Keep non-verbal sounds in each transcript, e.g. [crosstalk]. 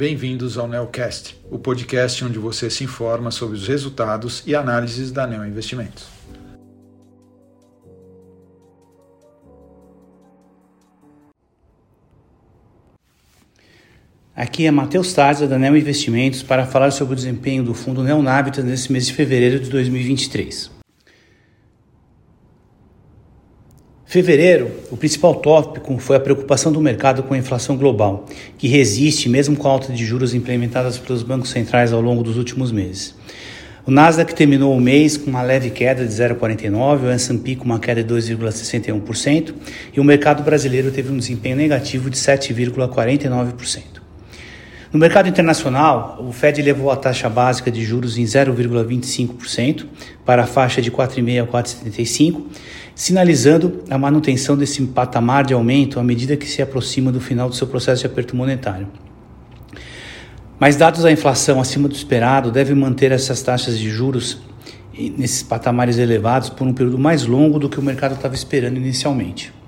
bem-vindos ao Neocast, o podcast onde você se informa sobre os resultados e análises da Neo Investimentos. Aqui é Matheus Tarza da Neo Investimentos para falar sobre o desempenho do fundo Neonavitas nesse mês de fevereiro de 2023. Fevereiro, o principal tópico foi a preocupação do mercado com a inflação global, que resiste mesmo com a alta de juros implementadas pelos bancos centrais ao longo dos últimos meses. O Nasdaq terminou o mês com uma leve queda de 0,49%, o S&P com uma queda de 2,61% e o mercado brasileiro teve um desempenho negativo de 7,49%. No mercado internacional, o Fed levou a taxa básica de juros em 0,25% para a faixa de 4,5 a 4,75 sinalizando a manutenção desse patamar de aumento à medida que se aproxima do final do seu processo de aperto monetário. Mas dados da inflação acima do esperado devem manter essas taxas de juros nesses patamares elevados por um período mais longo do que o mercado estava esperando inicialmente.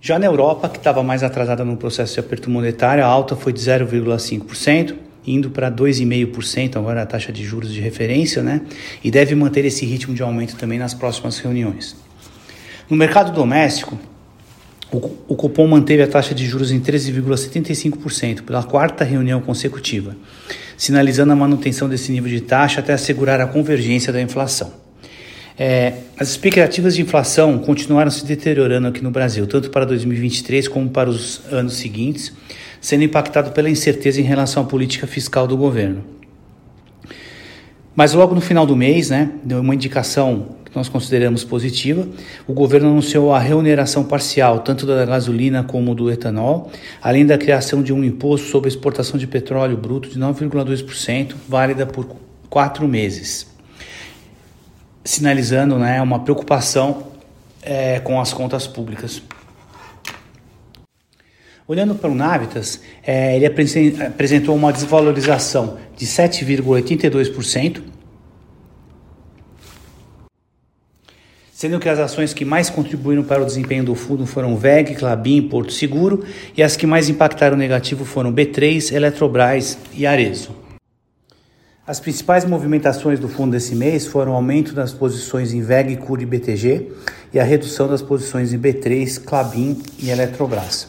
Já na Europa, que estava mais atrasada no processo de aperto monetário, a alta foi de 0,5%, indo para 2,5% agora a taxa de juros de referência, né? E deve manter esse ritmo de aumento também nas próximas reuniões. No mercado doméstico, o, o cupom manteve a taxa de juros em 13,75% pela quarta reunião consecutiva, sinalizando a manutenção desse nível de taxa até assegurar a convergência da inflação. É, as expectativas de inflação continuaram se deteriorando aqui no Brasil, tanto para 2023 como para os anos seguintes, sendo impactado pela incerteza em relação à política fiscal do governo. Mas logo no final do mês, né, deu uma indicação nós consideramos positiva. O governo anunciou a reoneração parcial tanto da gasolina como do etanol, além da criação de um imposto sobre a exportação de petróleo bruto de 9,2%, válida por quatro meses, sinalizando né, uma preocupação é, com as contas públicas. Olhando para o Navitas, é, ele apresentou uma desvalorização de 7,82%, sendo que as ações que mais contribuíram para o desempenho do fundo foram VEG, Clabin, Porto Seguro, e as que mais impactaram negativo foram B3, Eletrobras e Arezo. As principais movimentações do fundo desse mês foram o aumento das posições em VEG, CUR e BTG e a redução das posições em B3, Clabin e Eletrobras.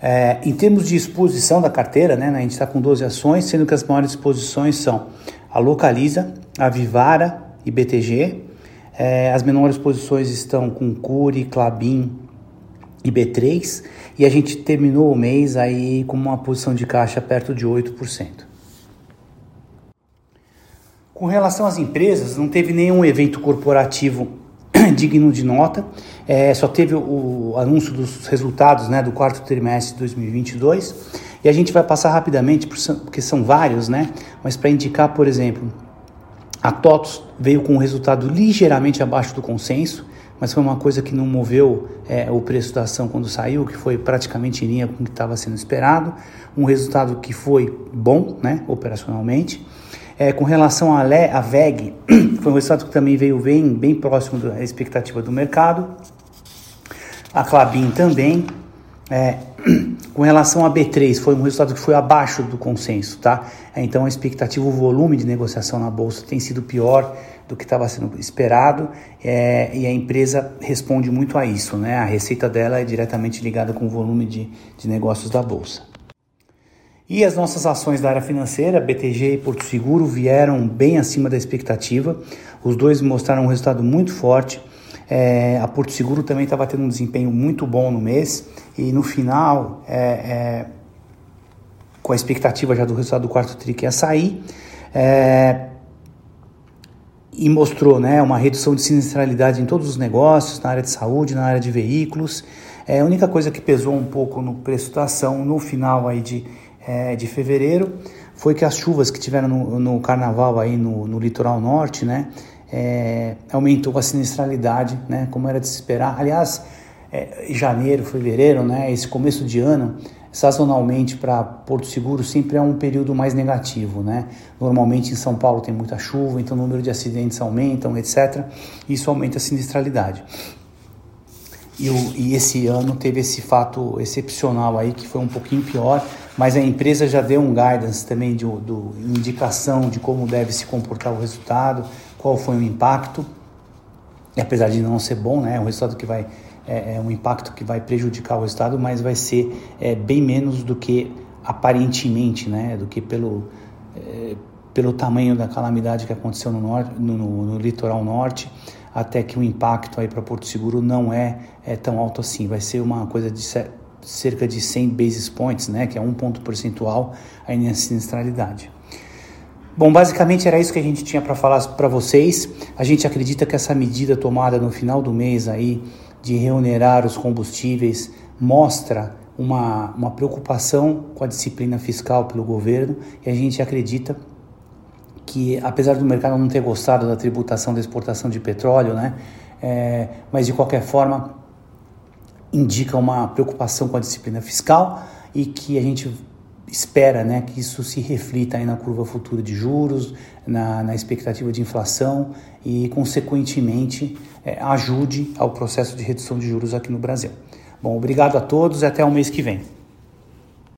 É, em termos de exposição da carteira, né, a gente está com 12 ações, sendo que as maiores exposições são a Localiza, a Vivara, e BTG. É, as menores posições estão com Curi, Clabin e B3 e a gente terminou o mês aí com uma posição de caixa perto de 8%. Com relação às empresas, não teve nenhum evento corporativo [clears throat] digno de nota, é, só teve o, anúncio dos resultados né, do quarto trimestre de 2022 e a gente vai passar rapidamente, porque são vários, né? mas para indicar, por exemplo, a TOTOS veio com um resultado ligeiramente abaixo do consenso, mas foi uma coisa que não moveu é, o preço da ação quando saiu, que foi praticamente em linha com o que estava sendo esperado. Um resultado que foi bom, né, operacionalmente. É, com relação à, à VEG, [clears throat] foi um resultado que também veio bem, bem próximo da expectativa do mercado. A Clabin também. É, [clears throat] com relação a B3, foi um resultado que foi abaixo do consenso, tá? É, então a expectativa, o volume de negociação na bolsa tem sido pior do que estava sendo esperado é, e a empresa responde muito a isso, né? A receita dela é diretamente ligada com o volume de, de negócios da bolsa. E as nossas ações da área financeira, BTG e Porto Seguro, vieram bem acima da expectativa. Os dois mostraram um resultado muito forte. É, a Porto Seguro também estava tendo um desempenho muito bom no mês e no final, é, é, com a expectativa já do resultado do quarto TRI que ia sair, é, e mostrou né, uma redução de sinistralidade em todos os negócios, na área de saúde, na área de veículos. É, a única coisa que pesou um pouco no preço da ação no final aí de, é, de fevereiro foi que as chuvas que tiveram no, no carnaval aí no, no litoral norte, né, é, aumentou a sinistralidade, né, como era de se esperar. Aliás, é, janeiro, fevereiro, né, esse começo de ano, sazonalmente para Porto Seguro sempre é um período mais negativo, né? Normalmente em São Paulo tem muita chuva, então o número de acidentes aumentam, etc. Isso aumenta a sinistralidade. e, e, esse ano teve esse fato excepcional aí que foi um pouquinho pior, mas a empresa já deu um guidance também de, de indicação de como deve se comportar o resultado, qual foi o impacto. E apesar de não ser bom, né, é um resultado que vai é, é um impacto que vai prejudicar o resultado, mas vai ser é, bem menos do que aparentemente, né, do que pelo é, pelo tamanho da calamidade que aconteceu no, norte, no, no, no litoral norte até que o impacto aí para Porto Seguro não é, é tão alto assim. Vai ser uma coisa de cerca de 100 basis points, né, que é um ponto percentual aí na sinistralidade. Bom, basicamente era isso que a gente tinha para falar para vocês. A gente acredita que essa medida tomada no final do mês aí de reonerar os combustíveis mostra uma, uma preocupação com a disciplina fiscal pelo governo e a gente acredita que apesar do mercado não ter gostado da tributação da exportação de petróleo, né, é, mas de qualquer forma indica uma preocupação com a disciplina fiscal e que a gente espera né, que isso se reflita aí na curva futura de juros, na, na expectativa de inflação e, consequentemente, é, ajude ao processo de redução de juros aqui no Brasil. Bom, obrigado a todos e até o mês que vem.